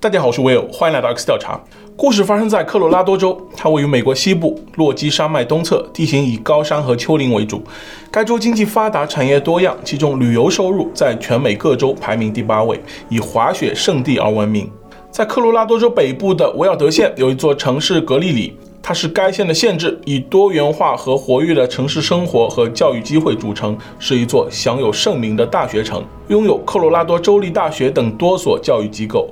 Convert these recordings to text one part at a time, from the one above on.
大家好，我是 Will，欢迎来到 X 调查。故事发生在科罗拉多州，它位于美国西部落基山脉东侧，地形以高山和丘陵为主。该州经济发达，产业多样，其中旅游收入在全美各州排名第八位，以滑雪胜地而闻名。在科罗拉多州北部的维尔德县有一座城市格里里，它是该县的县治，以多元化和活跃的城市生活和教育机会组成，是一座享有盛名的大学城，拥有科罗拉多州立大学等多所教育机构。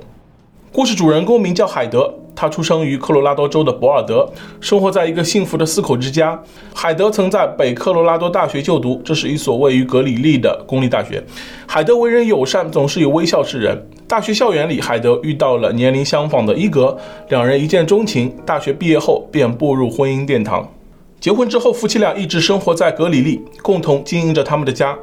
故事主人公名叫海德，他出生于科罗拉多州的博尔德，生活在一个幸福的四口之家。海德曾在北科罗拉多大学就读，这是一所位于格里利的公立大学。海德为人友善，总是以微笑示人。大学校园里，海德遇到了年龄相仿的伊格，两人一见钟情。大学毕业后便步入婚姻殿堂。结婚之后，夫妻俩一直生活在格里利，共同经营着他们的家。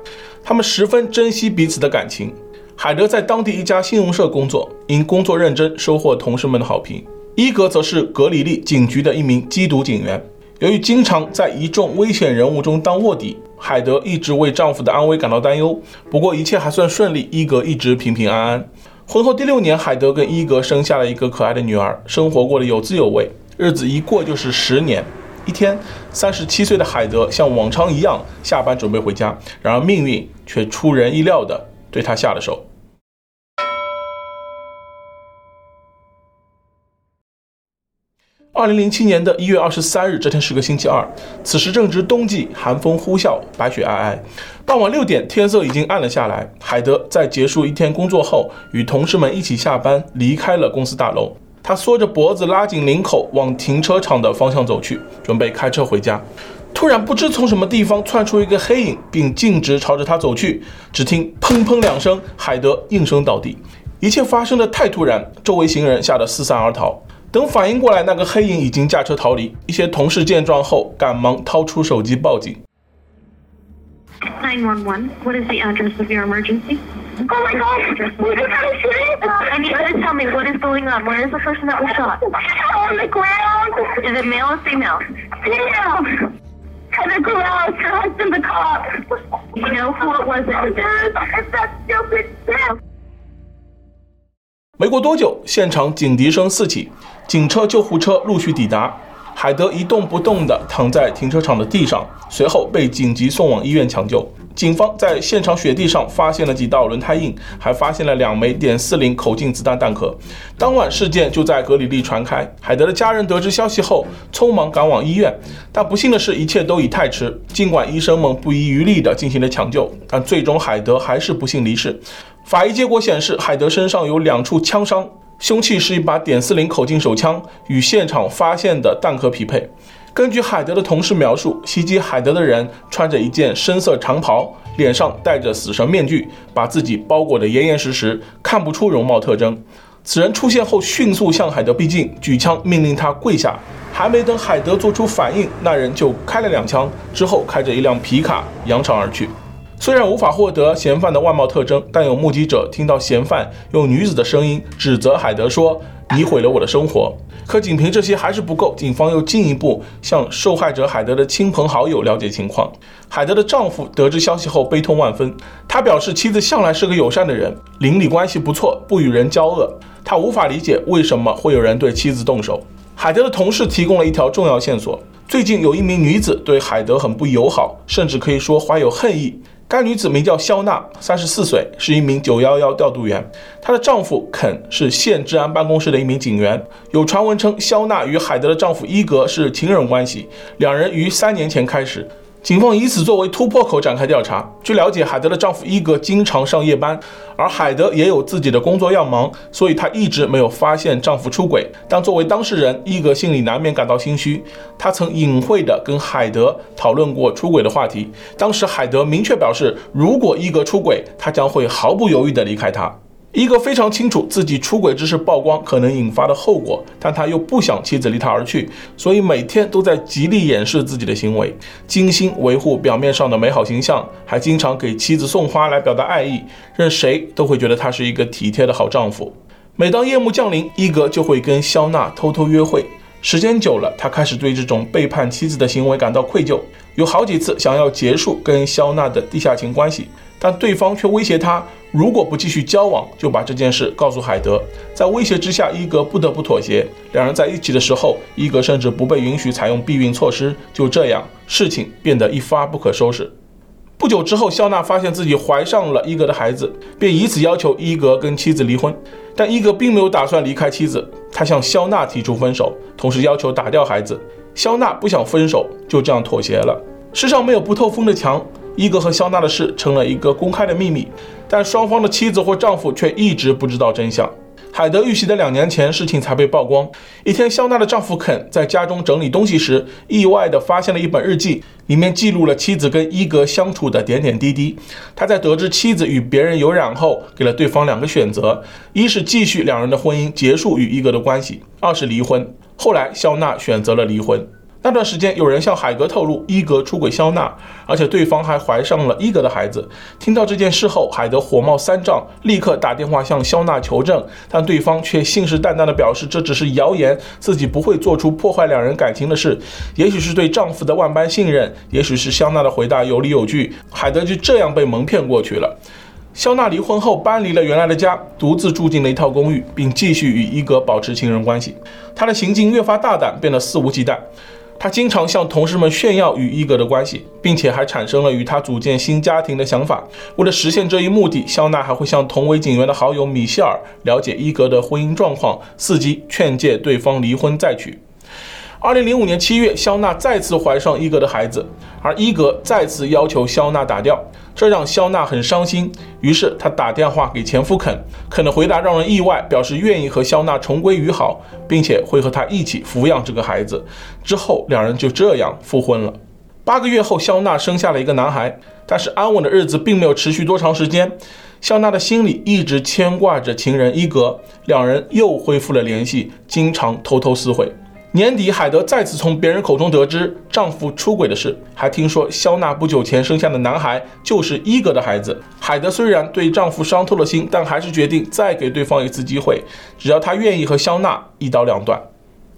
他们十分珍惜彼此的感情。海德在当地一家信用社工作，因工作认真，收获同事们的好评。伊格则是格里利警局的一名缉毒警员，由于经常在一众危险人物中当卧底，海德一直为丈夫的安危感到担忧。不过一切还算顺利，伊格一直平平安安。婚后第六年，海德跟伊格生下了一个可爱的女儿，生活过得有滋有味，日子一过就是十年。一天，三十七岁的海德像往常一样下班准备回家，然而命运却出人意料的。对他下了手。二零零七年的一月二十三日，这天是个星期二，此时正值冬季，寒风呼啸，白雪皑皑。傍晚六点，天色已经暗了下来。海德在结束一天工作后，与同事们一起下班，离开了公司大楼。他缩着脖子，拉紧领口，往停车场的方向走去，准备开车回家。突然，不知从什么地方窜出一个黑影，并径直朝着他走去。只听“砰砰”两声，海德应声倒地。一切发生的太突然，周围行人吓得四散而逃。等反应过来，那个黑影已经驾车逃离。一些同事见状后，赶忙掏出手机报警。911, what is the address of your emergency? Oh my God, we just had a shooting. I need you to tell me what is going on. Where is the person that was shot? On the ground. Is it male or female? Female. Heather Corrales, her husband, the cop. You know who it was that did It's that stupid bitch. 没过多久，现场警笛声四起，警车、救护车陆续抵达。海德一动不动地躺在停车场的地上，随后被紧急送往医院抢救。警方在现场雪地上发现了几道轮胎印，还发现了两枚点四零口径子弹弹壳。当晚事件就在格里利传开，海德的家人得知消息后，匆忙赶往医院，但不幸的是，一切都已太迟。尽管医生们不遗余力地进行了抢救，但最终海德还是不幸离世。法医结果显示，海德身上有两处枪伤。凶器是一把点四零口径手枪，与现场发现的弹壳匹配。根据海德的同事描述，袭击海德的人穿着一件深色长袍，脸上戴着死神面具，把自己包裹得严严实实，看不出容貌特征。此人出现后，迅速向海德逼近，举枪命令他跪下。还没等海德做出反应，那人就开了两枪，之后开着一辆皮卡扬长而去。虽然无法获得嫌犯的外貌特征，但有目击者听到嫌犯用女子的声音指责海德说：“你毁了我的生活。”可仅凭这些还是不够，警方又进一步向受害者海德的亲朋好友了解情况。海德的丈夫得知消息后悲痛万分，他表示妻子向来是个友善的人，邻里关系不错，不与人交恶。他无法理解为什么会有人对妻子动手。海德的同事提供了一条重要线索：最近有一名女子对海德很不友好，甚至可以说怀有恨意。该女子名叫肖娜，三十四岁，是一名九幺幺调度员。她的丈夫肯是县治安办公室的一名警员。有传闻称，肖娜与海德的丈夫伊格是情人关系，两人于三年前开始。警方以此作为突破口展开调查。据了解，海德的丈夫伊格经常上夜班，而海德也有自己的工作要忙，所以她一直没有发现丈夫出轨。但作为当事人，伊格心里难免感到心虚。他曾隐晦地跟海德讨论过出轨的话题。当时海德明确表示，如果伊格出轨，他将会毫不犹豫地离开他。伊格非常清楚自己出轨之事曝光可能引发的后果，但他又不想妻子离他而去，所以每天都在极力掩饰自己的行为，精心维护表面上的美好形象，还经常给妻子送花来表达爱意，任谁都会觉得他是一个体贴的好丈夫。每当夜幕降临，伊格就会跟肖娜偷偷约会，时间久了，他开始对这种背叛妻子的行为感到愧疚，有好几次想要结束跟肖娜的地下情关系，但对方却威胁他。如果不继续交往，就把这件事告诉海德。在威胁之下，伊格不得不妥协。两人在一起的时候，伊格甚至不被允许采用避孕措施。就这样，事情变得一发不可收拾。不久之后，肖娜发现自己怀上了伊格的孩子，便以此要求伊格跟妻子离婚。但伊格并没有打算离开妻子，他向肖娜提出分手，同时要求打掉孩子。肖娜不想分手，就这样妥协了。世上没有不透风的墙。伊格和肖娜的事成了一个公开的秘密，但双方的妻子或丈夫却一直不知道真相。海德遇袭的两年前，事情才被曝光。一天，肖娜的丈夫肯在家中整理东西时，意外地发现了一本日记，里面记录了妻子跟伊格相处的点点滴滴。他在得知妻子与别人有染后，给了对方两个选择：一是继续两人的婚姻，结束与伊格的关系；二是离婚。后来，肖娜选择了离婚。那段时间，有人向海格透露伊格出轨肖娜，而且对方还怀上了伊格的孩子。听到这件事后，海德火冒三丈，立刻打电话向肖娜求证，但对方却信誓旦旦地表示这只是谣言，自己不会做出破坏两人感情的事。也许是对丈夫的万般信任，也许是肖娜的回答有理有据，海德就这样被蒙骗过去了。肖娜离婚后搬离了原来的家，独自住进了一套公寓，并继续与伊格保持情人关系。她的行径越发大胆，变得肆无忌惮。他经常向同事们炫耀与伊格的关系，并且还产生了与他组建新家庭的想法。为了实现这一目的，肖娜还会向同为警员的好友米歇尔了解伊格的婚姻状况，伺机劝诫对方离婚再娶。二零零五年七月，肖娜再次怀上伊格的孩子，而伊格再次要求肖娜打掉，这让肖娜很伤心。于是她打电话给前夫肯，肯的回答让人意外，表示愿意和肖娜重归于好，并且会和他一起抚养这个孩子。之后两人就这样复婚了。八个月后，肖娜生下了一个男孩，但是安稳的日子并没有持续多长时间。肖娜的心里一直牵挂着情人伊格，两人又恢复了联系，经常偷偷私会。年底，海德再次从别人口中得知丈夫出轨的事，还听说肖娜不久前生下的男孩就是伊格的孩子。海德虽然对丈夫伤透了心，但还是决定再给对方一次机会，只要他愿意和肖娜一刀两断。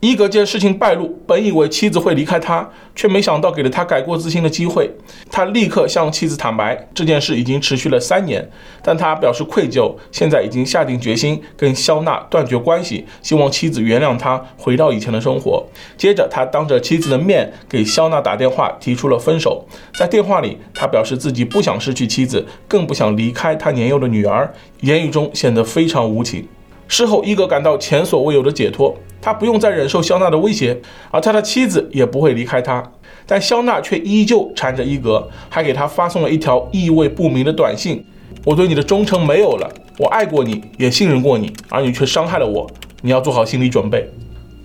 伊格见事情败露，本以为妻子会离开他，却没想到给了他改过自新的机会。他立刻向妻子坦白，这件事已经持续了三年，但他表示愧疚，现在已经下定决心跟肖娜断绝关系，希望妻子原谅他，回到以前的生活。接着，他当着妻子的面给肖娜打电话，提出了分手。在电话里，他表示自己不想失去妻子，更不想离开他年幼的女儿，言语中显得非常无情。事后，伊格感到前所未有的解脱。他不用再忍受肖娜的威胁，而他的妻子也不会离开他。但肖娜却依旧缠着伊格，还给他发送了一条意味不明的短信：“我对你的忠诚没有了，我爱过你，也信任过你，而你却伤害了我。你要做好心理准备。”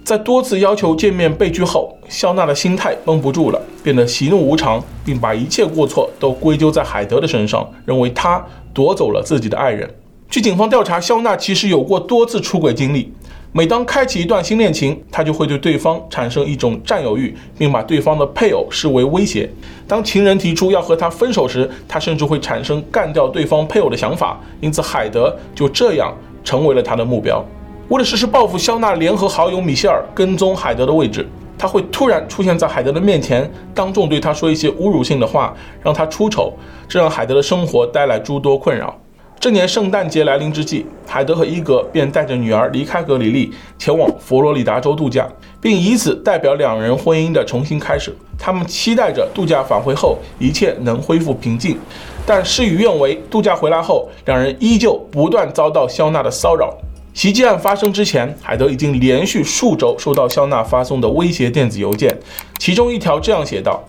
在多次要求见面被拒后，肖娜的心态绷不住了，变得喜怒无常，并把一切过错都归咎在海德的身上，认为他夺走了自己的爱人。据警方调查，肖娜其实有过多次出轨经历。每当开启一段新恋情，他就会对对方产生一种占有欲，并把对方的配偶视为威胁。当情人提出要和他分手时，他甚至会产生干掉对方配偶的想法。因此，海德就这样成为了他的目标。为了实施报复，肖娜联合好友米歇尔跟踪海德的位置。他会突然出现在海德的面前，当众对他说一些侮辱性的话，让他出丑，这让海德的生活带来诸多困扰。这年圣诞节来临之际，海德和伊格便带着女儿离开格里利，前往佛罗里达州度假，并以此代表两人婚姻的重新开始。他们期待着度假返回后一切能恢复平静，但事与愿违。度假回来后，两人依旧不断遭到肖娜的骚扰。袭击案发生之前，海德已经连续数周收到肖娜发送的威胁电子邮件，其中一条这样写道：“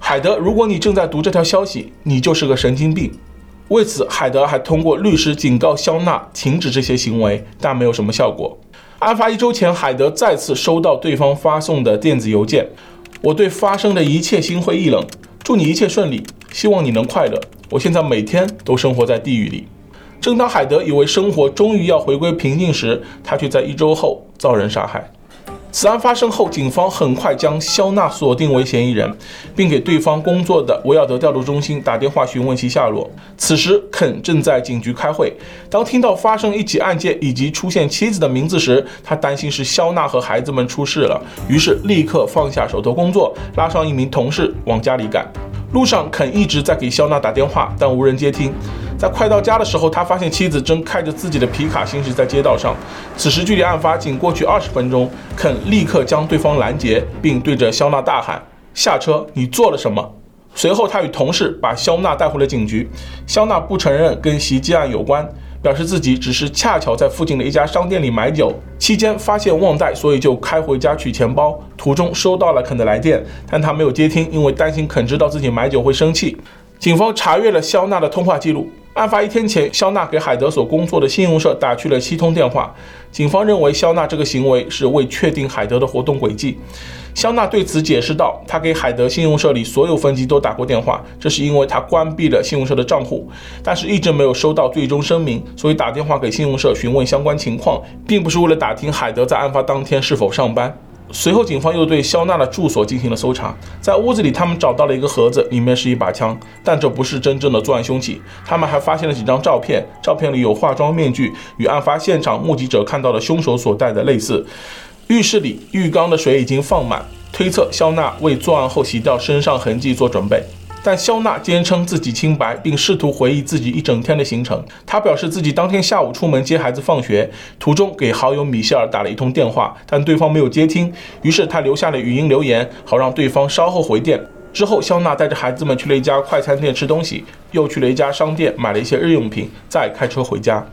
海德，如果你正在读这条消息，你就是个神经病。”为此，海德还通过律师警告肖娜停止这些行为，但没有什么效果。案发一周前，海德再次收到对方发送的电子邮件：“我对发生的一切心灰意冷，祝你一切顺利，希望你能快乐。我现在每天都生活在地狱里。”正当海德以为生活终于要回归平静时，他却在一周后遭人杀害。此案发生后，警方很快将肖娜锁定为嫌疑人，并给对方工作的维尔德调度中心打电话询问其下落。此时，肯正在警局开会。当听到发生一起案件以及出现妻子的名字时，他担心是肖娜和孩子们出事了，于是立刻放下手头工作，拉上一名同事往家里赶。路上，肯一直在给肖娜打电话，但无人接听。在快到家的时候，他发现妻子正开着自己的皮卡行驶在街道上。此时距离案发仅过去二十分钟，肯立刻将对方拦截，并对着肖娜大喊：“下车！你做了什么？”随后，他与同事把肖娜带回了警局。肖娜不承认跟袭击案有关，表示自己只是恰巧在附近的一家商店里买酒，期间发现忘带，所以就开回家取钱包。途中收到了肯的来电，但他没有接听，因为担心肯知道自己买酒会生气。警方查阅了肖娜的通话记录。案发一天前，肖娜给海德所工作的信用社打去了七通电话。警方认为肖娜这个行为是为确定海德的活动轨迹。肖娜对此解释道：“她给海德信用社里所有分机都打过电话，这是因为她关闭了信用社的账户，但是一直没有收到最终声明，所以打电话给信用社询问相关情况，并不是为了打听海德在案发当天是否上班。”随后，警方又对肖娜的住所进行了搜查，在屋子里，他们找到了一个盒子，里面是一把枪，但这不是真正的作案凶器。他们还发现了几张照片，照片里有化妆面具，与案发现场目击者看到的凶手所戴的类似。浴室里浴缸的水已经放满，推测肖娜为作案后洗掉身上痕迹做准备。但肖娜坚称自己清白，并试图回忆自己一整天的行程。她表示自己当天下午出门接孩子放学，途中给好友米歇尔打了一通电话，但对方没有接听，于是她留下了语音留言，好让对方稍后回电。之后，肖娜带着孩子们去了一家快餐店吃东西，又去了一家商店买了一些日用品，再开车回家。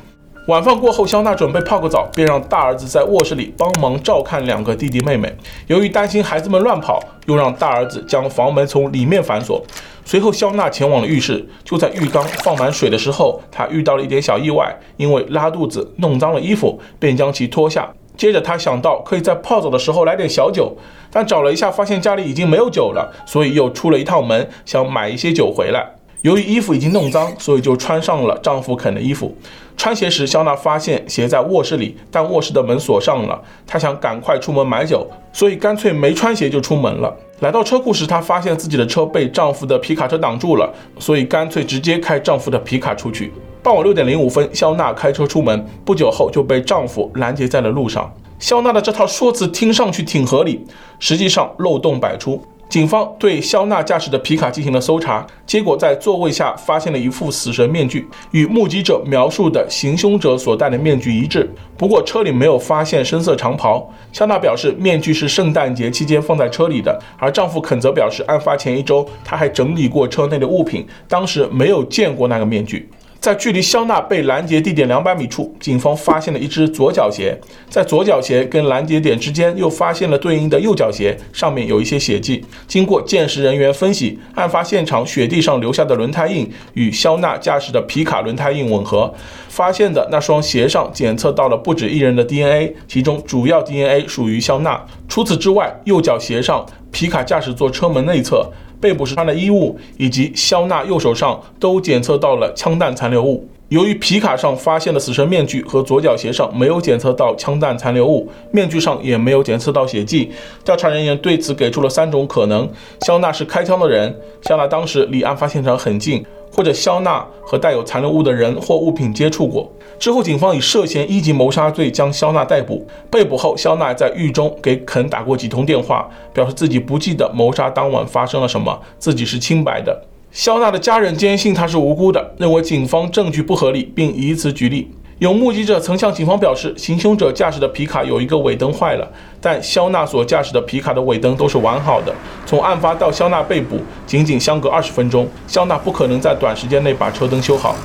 晚饭过后，肖娜准备泡个澡，便让大儿子在卧室里帮忙照看两个弟弟妹妹。由于担心孩子们乱跑，又让大儿子将房门从里面反锁。随后，肖娜前往了浴室，就在浴缸放满水的时候，她遇到了一点小意外，因为拉肚子弄脏了衣服，便将其脱下。接着，她想到可以在泡澡的时候来点小酒，但找了一下，发现家里已经没有酒了，所以又出了一趟门，想买一些酒回来。由于衣服已经弄脏，所以就穿上了丈夫肯的衣服。穿鞋时，肖娜发现鞋在卧室里，但卧室的门锁上了。她想赶快出门买酒，所以干脆没穿鞋就出门了。来到车库时，她发现自己的车被丈夫的皮卡车挡住了，所以干脆直接开丈夫的皮卡出去。傍晚六点零五分，肖娜开车出门，不久后就被丈夫拦截在了路上。肖娜的这套说辞听上去挺合理，实际上漏洞百出。警方对肖娜驾驶的皮卡进行了搜查，结果在座位下发现了一副死神面具，与目击者描述的行凶者所戴的面具一致。不过车里没有发现深色长袍。肖娜表示，面具是圣诞节期间放在车里的，而丈夫肯则表示，案发前一周他还整理过车内的物品，当时没有见过那个面具。在距离肖娜被拦截地点两百米处，警方发现了一只左脚鞋。在左脚鞋跟拦截点之间，又发现了对应的右脚鞋，上面有一些血迹。经过鉴识人员分析，案发现场雪地上留下的轮胎印与肖娜驾驶的皮卡轮胎印吻合。发现的那双鞋上检测到了不止一人的 DNA，其中主要 DNA 属于肖娜。除此之外，右脚鞋上、皮卡驾驶座车门内侧。被捕时穿的衣物以及肖娜右手上都检测到了枪弹残留物。由于皮卡上发现的死神面具和左脚鞋上没有检测到枪弹残留物，面具上也没有检测到血迹，调查人员对此给出了三种可能：肖娜是开枪的人，肖娜当时离案发现场很近。或者肖娜和带有残留物的人或物品接触过。之后，警方以涉嫌一级谋杀罪将肖娜逮捕。被捕后，肖娜在狱中给肯打过几通电话，表示自己不记得谋杀当晚发生了什么，自己是清白的。肖娜的家人坚信她是无辜的，认为警方证据不合理，并以此举例。有目击者曾向警方表示，行凶者驾驶的皮卡有一个尾灯坏了，但肖娜所驾驶的皮卡的尾灯都是完好的。从案发到肖娜被捕，仅仅相隔二十分钟，肖娜不可能在短时间内把车灯修好。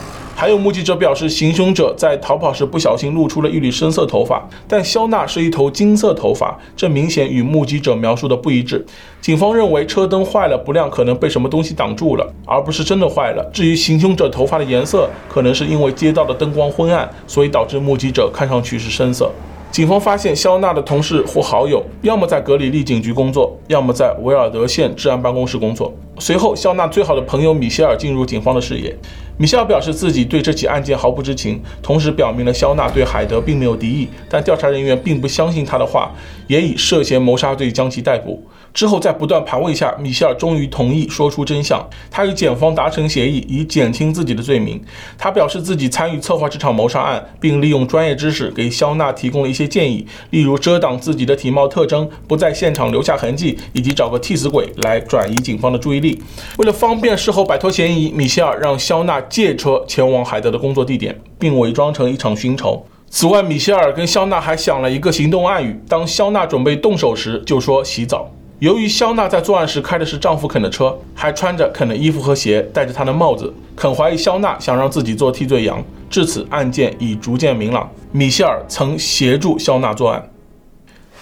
还有目击者表示，行凶者在逃跑时不小心露出了一缕深色头发，但肖娜是一头金色头发，这明显与目击者描述的不一致。警方认为车灯坏了不亮，可能被什么东西挡住了，而不是真的坏了。至于行凶者头发的颜色，可能是因为街道的灯光昏暗，所以导致目击者看上去是深色。警方发现肖娜的同事或好友，要么在格里利警局工作，要么在维尔德县治安办公室工作。随后，肖娜最好的朋友米歇尔进入警方的视野。米歇尔表示自己对这起案件毫不知情，同时表明了肖娜对海德并没有敌意，但调查人员并不相信他的话，也以涉嫌谋杀罪将其逮捕。之后，在不断盘问下，米歇尔终于同意说出真相。他与检方达成协议，以减轻自己的罪名。他表示自己参与策划这场谋杀案，并利用专业知识给肖娜提供了一些建议，例如遮挡自己的体貌特征，不在现场留下痕迹，以及找个替死鬼来转移警方的注意力。为了方便事后摆脱嫌疑，米歇尔让肖娜借车前往海德的工作地点，并伪装成一场寻仇。此外，米歇尔跟肖娜还想了一个行动暗语，当肖娜准备动手时，就说洗澡。由于肖娜在作案时开的是丈夫肯的车，还穿着肯的衣服和鞋，戴着他的帽子，肯怀疑肖娜想让自己做替罪羊。至此，案件已逐渐明朗。米歇尔曾协助肖娜作案。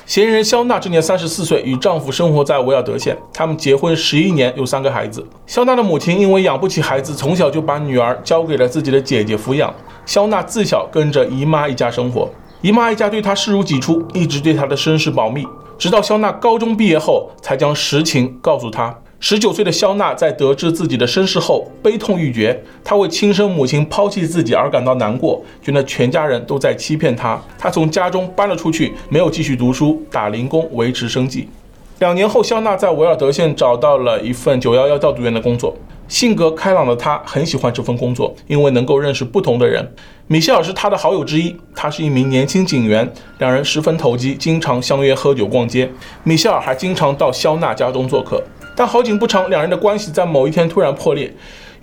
嫌疑人肖娜今年三十四岁，与丈夫生活在维尔德县。他们结婚十一年，有三个孩子。肖娜的母亲因为养不起孩子，从小就把女儿交给了自己的姐姐抚养。肖娜自小跟着姨妈一家生活，姨妈一家对她视如己出，一直对她的身世保密。直到肖娜高中毕业后，才将实情告诉她。十九岁的肖娜在得知自己的身世后，悲痛欲绝。她为亲生母亲抛弃自己而感到难过，觉得全家人都在欺骗她。她从家中搬了出去，没有继续读书，打零工维持生计。两年后，肖娜在维尔德县找到了一份九幺幺调度员的工作。性格开朗的她很喜欢这份工作，因为能够认识不同的人。米歇尔是他的好友之一，他是一名年轻警员，两人十分投机，经常相约喝酒逛街。米歇尔还经常到肖娜家中做客，但好景不长，两人的关系在某一天突然破裂。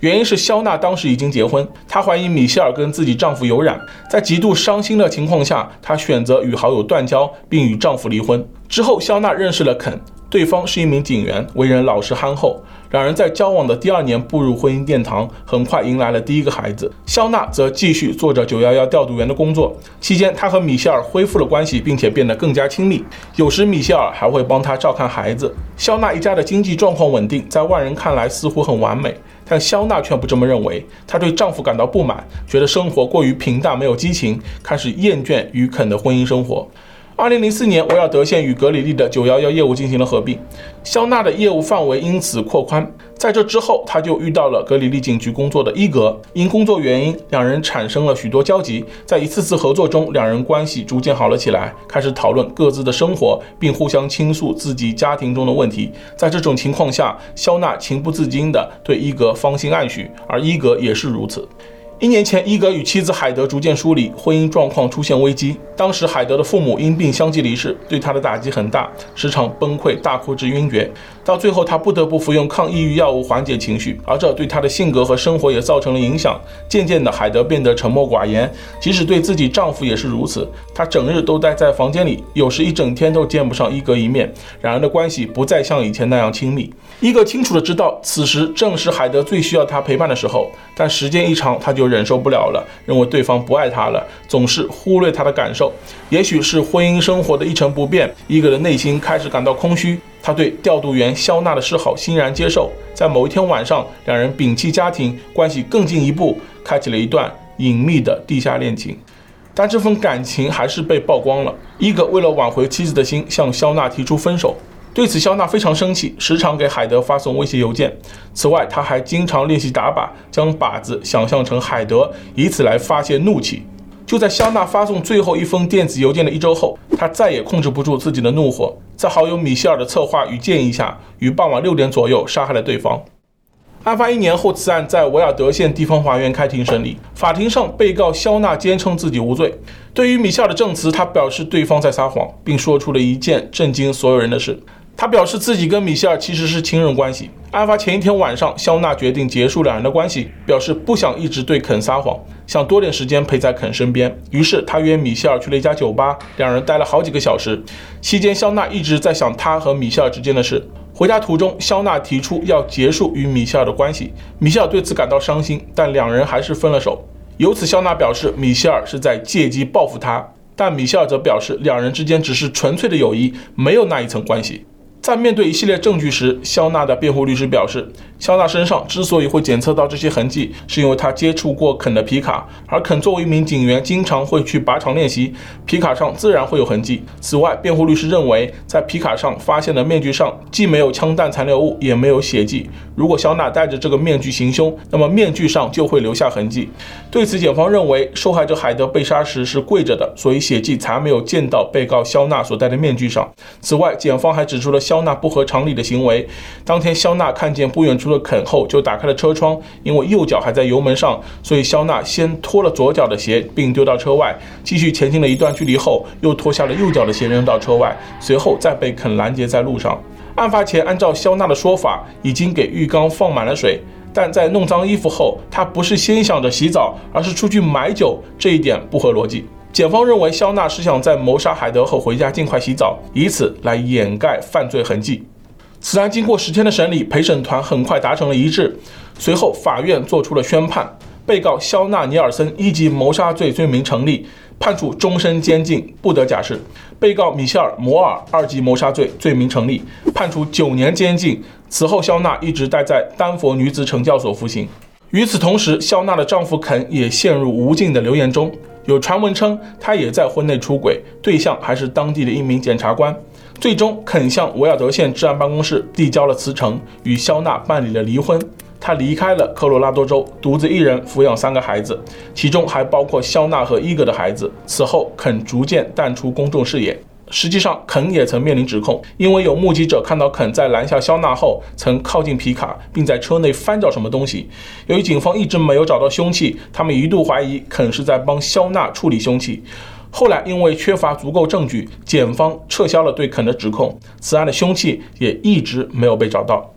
原因是肖娜当时已经结婚，她怀疑米歇尔跟自己丈夫有染，在极度伤心的情况下，她选择与好友断交，并与丈夫离婚。之后，肖娜认识了肯。对方是一名警员，为人老实憨厚。两人在交往的第二年步入婚姻殿堂，很快迎来了第一个孩子。肖娜则继续做着911调度员的工作，期间她和米歇尔恢复了关系，并且变得更加亲密。有时米歇尔还会帮她照看孩子。肖娜一家的经济状况稳定，在外人看来似乎很完美，但肖娜却不这么认为。她对丈夫感到不满，觉得生活过于平淡，没有激情，开始厌倦与肯的婚姻生活。二零零四年，维尔德县与格里利的九幺幺业务进行了合并，肖娜的业务范围因此扩宽。在这之后，他就遇到了格里利警局工作的伊格，因工作原因，两人产生了许多交集。在一次次合作中，两人关系逐渐好了起来，开始讨论各自的生活，并互相倾诉自己家庭中的问题。在这种情况下，肖娜情不自禁地对伊格芳心暗许，而伊格也是如此。一年前，伊格与妻子海德逐渐疏离，婚姻状况出现危机。当时，海德的父母因病相继离世，对他的打击很大，时常崩溃大哭至晕厥。到最后，他不得不服用抗抑郁药物缓解情绪，而这对他的性格和生活也造成了影响。渐渐的，海德变得沉默寡言，即使对自己丈夫也是如此。她整日都待在房间里，有时一整天都见不上伊格一面，两人的关系不再像以前那样亲密。伊格清楚地知道，此时正是海德最需要他陪伴的时候，但时间一长，他就忍受不了了，认为对方不爱他了，总是忽略他的感受。也许是婚姻生活的一成不变，伊格的内心开始感到空虚。他对调度员肖娜的示好欣然接受。在某一天晚上，两人摒弃家庭，关系更进一步，开启了一段隐秘的地下恋情。但这份感情还是被曝光了。伊格为了挽回妻子的心，向肖娜提出分手。对此，肖娜非常生气，时常给海德发送威胁邮件。此外，他还经常练习打靶，将靶子想象成海德，以此来发泄怒气。就在肖娜发送最后一封电子邮件的一周后，他再也控制不住自己的怒火，在好友米歇尔的策划与建议下，于傍晚六点左右杀害了对方。案发一年后，此案在维尔德县地方法院开庭审理。法庭上，被告肖娜坚称自己无罪。对于米歇尔的证词，他表示对方在撒谎，并说出了一件震惊所有人的事。他表示自己跟米歇尔其实是情人关系。案发前一天晚上，肖娜决定结束两人的关系，表示不想一直对肯撒谎，想多点时间陪在肯身边。于是他约米歇尔去了一家酒吧，两人待了好几个小时。期间，肖娜一直在想他和米歇尔之间的事。回家途中，肖娜提出要结束与米歇尔的关系，米歇尔对此感到伤心，但两人还是分了手。由此，肖娜表示米歇尔是在借机报复他，但米歇尔则表示两人之间只是纯粹的友谊，没有那一层关系。在面对一系列证据时，肖娜的辩护律师表示，肖娜身上之所以会检测到这些痕迹，是因为她接触过肯的皮卡，而肯作为一名警员，经常会去靶场练习，皮卡上自然会有痕迹。此外，辩护律师认为，在皮卡上发现的面具上既没有枪弹残留物，也没有血迹。如果肖娜戴着这个面具行凶，那么面具上就会留下痕迹。对此，检方认为，受害者海德被杀时是跪着的，所以血迹才没有溅到被告肖娜所戴的面具上。此外，检方还指出了肖肖娜不合常理的行为。当天，肖娜看见不远处的肯后，就打开了车窗，因为右脚还在油门上，所以肖娜先脱了左脚的鞋，并丢到车外，继续前进了一段距离后，又脱下了右脚的鞋扔到车外，随后再被肯拦截在路上。案发前，按照肖娜的说法，已经给浴缸放满了水。但在弄脏衣服后，他不是先想着洗澡，而是出去买酒，这一点不合逻辑。检方认为肖娜是想在谋杀海德后回家尽快洗澡，以此来掩盖犯罪痕迹。此案经过十天的审理，陪审团很快达成了一致。随后，法院作出了宣判，被告肖娜·尼尔森一级谋杀罪罪名成立，判处终身监禁，不得假释；被告米歇尔·摩尔二级谋杀罪罪名成立，判处九年监禁。此后，肖娜一直待在丹佛女子惩教所服刑。与此同时，肖娜的丈夫肯也陷入无尽的流言中。有传闻称，他也在婚内出轨，对象还是当地的一名检察官。最终，肯向维尔德县治安办公室递交了辞呈，与肖娜办理了离婚。他离开了科罗拉多州，独自一人抚养三个孩子，其中还包括肖娜和伊格的孩子。此后，肯逐渐淡出公众视野。实际上，肯也曾面临指控，因为有目击者看到肯在拦下肖娜后，曾靠近皮卡，并在车内翻找什么东西。由于警方一直没有找到凶器，他们一度怀疑肯是在帮肖娜处理凶器。后来因为缺乏足够证据，检方撤销了对肯的指控，此案的凶器也一直没有被找到。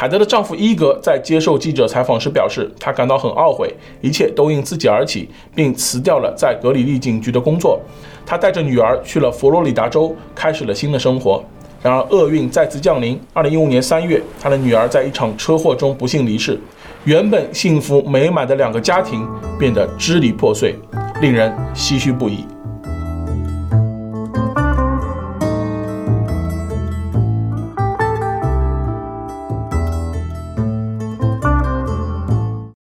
海德的丈夫伊格在接受记者采访时表示，他感到很懊悔，一切都因自己而起，并辞掉了在格里利警局的工作。他带着女儿去了佛罗里达州，开始了新的生活。然而，厄运再次降临。二零一五年三月，他的女儿在一场车祸中不幸离世，原本幸福美满的两个家庭变得支离破碎，令人唏嘘不已。